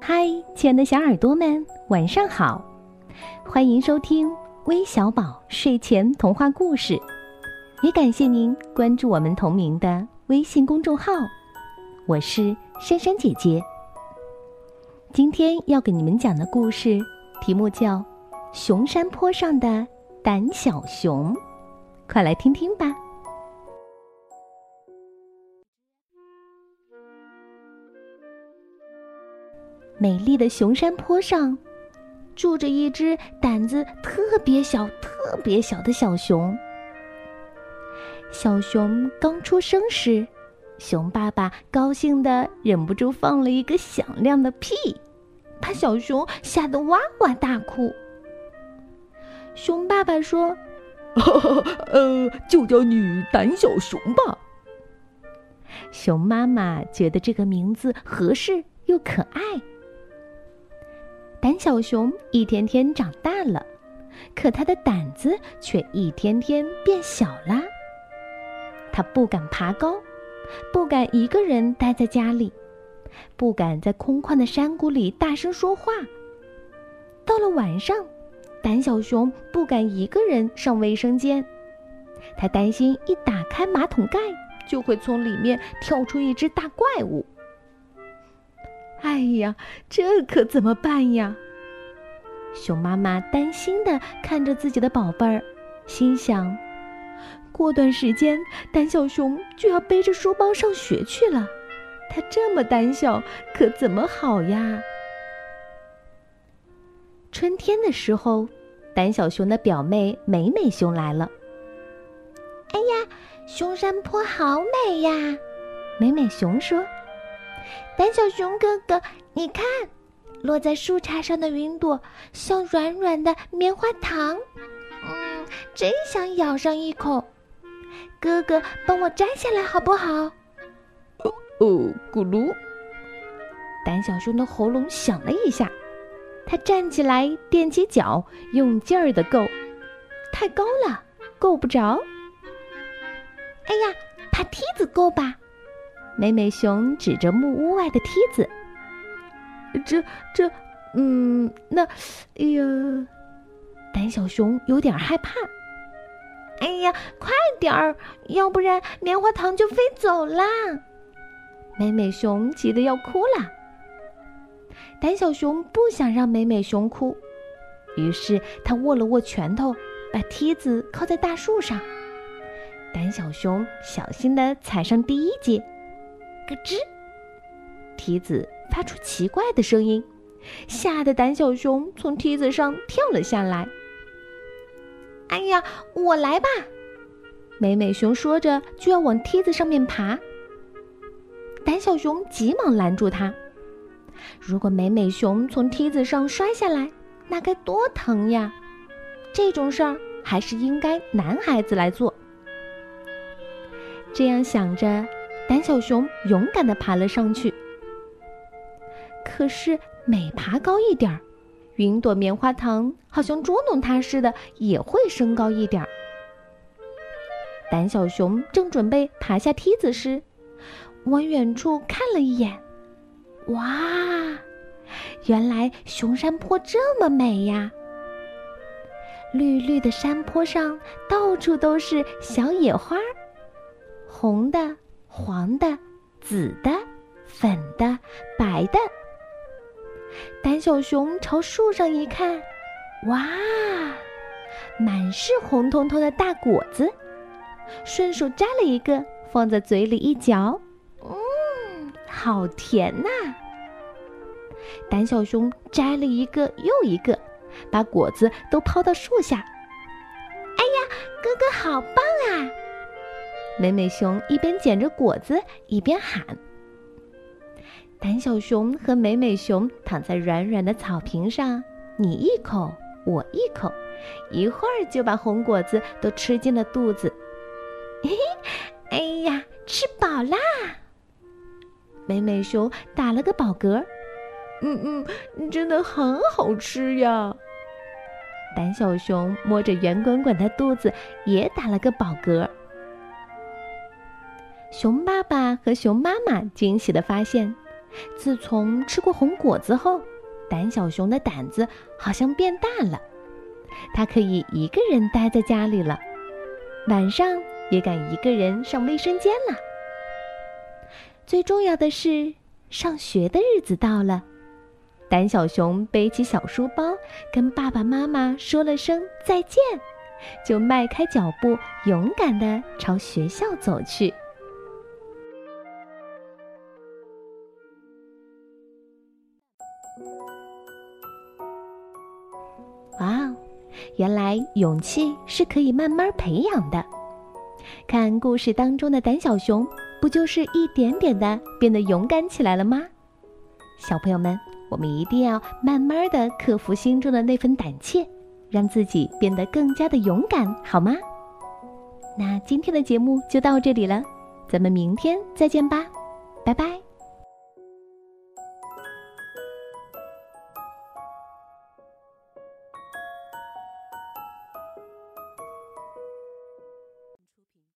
嗨，亲爱的小耳朵们，晚上好！欢迎收听微小宝睡前童话故事，也感谢您关注我们同名的微信公众号。我是珊珊姐姐。今天要给你们讲的故事题目叫《熊山坡上的胆小熊》，快来听听吧。美丽的熊山坡上，住着一只胆子特别小、特别小的小熊。小熊刚出生时，熊爸爸高兴的忍不住放了一个响亮的屁，把小熊吓得哇哇大哭。熊爸爸说：“呃，就叫你胆小熊吧。”熊妈妈觉得这个名字合适又可爱。胆小熊一天天长大了，可他的胆子却一天天变小啦。他不敢爬高，不敢一个人待在家里，不敢在空旷的山谷里大声说话。到了晚上，胆小熊不敢一个人上卫生间，他担心一打开马桶盖，就会从里面跳出一只大怪物。哎呀，这可怎么办呀？熊妈妈担心的看着自己的宝贝儿，心想：过段时间，胆小熊就要背着书包上学去了。它这么胆小，可怎么好呀？春天的时候，胆小熊的表妹美美熊来了。哎呀，熊山坡好美呀！美美熊说。胆小熊哥哥，你看，落在树杈上的云朵像软软的棉花糖，嗯，真想咬上一口。哥哥，帮我摘下来好不好？哦哦，咕噜！胆小熊的喉咙响了一下，他站起来，踮起脚，用劲儿的够，太高了，够不着。哎呀，爬梯子够吧？美美熊指着木屋外的梯子，这这，嗯，那，哎呀，胆小熊有点害怕。哎呀，快点儿，要不然棉花糖就飞走啦！美美熊急得要哭了。胆小熊不想让美美熊哭，于是他握了握拳头，把梯子靠在大树上。胆小熊小心的踩上第一阶。咯吱，梯子发出奇怪的声音，吓得胆小熊从梯子上跳了下来。哎呀，我来吧！美美熊说着就要往梯子上面爬。胆小熊急忙拦住他。如果美美熊从梯子上摔下来，那该多疼呀！这种事儿还是应该男孩子来做。这样想着。胆小熊勇敢地爬了上去，可是每爬高一点儿，云朵棉花糖好像捉弄它似的，也会升高一点儿。胆小熊正准备爬下梯子时，往远处看了一眼，哇，原来熊山坡这么美呀！绿绿的山坡上到处都是小野花，红的。黄的、紫的、粉的、白的。胆小熊朝树上一看，哇，满是红彤彤的大果子，顺手摘了一个，放在嘴里一嚼，嗯，好甜呐！胆小熊摘了一个又一个，把果子都抛到树下。哎呀，哥哥好棒啊！美美熊一边捡着果子，一边喊：“胆小熊和美美熊躺在软软的草坪上，你一口我一口，一会儿就把红果子都吃进了肚子。嘿嘿，哎呀，吃饱啦！美美熊打了个饱嗝，嗯嗯，真的很好吃呀。胆小熊摸着圆滚滚的肚子，也打了个饱嗝。熊爸爸和熊妈妈惊喜地发现，自从吃过红果子后，胆小熊的胆子好像变大了，它可以一个人待在家里了，晚上也敢一个人上卫生间了。最重要的是，上学的日子到了，胆小熊背起小书包，跟爸爸妈妈说了声再见，就迈开脚步，勇敢地朝学校走去。原来勇气是可以慢慢培养的。看故事当中的胆小熊，不就是一点点的变得勇敢起来了吗？小朋友们，我们一定要慢慢的克服心中的那份胆怯，让自己变得更加的勇敢，好吗？那今天的节目就到这里了，咱们明天再见吧，拜拜。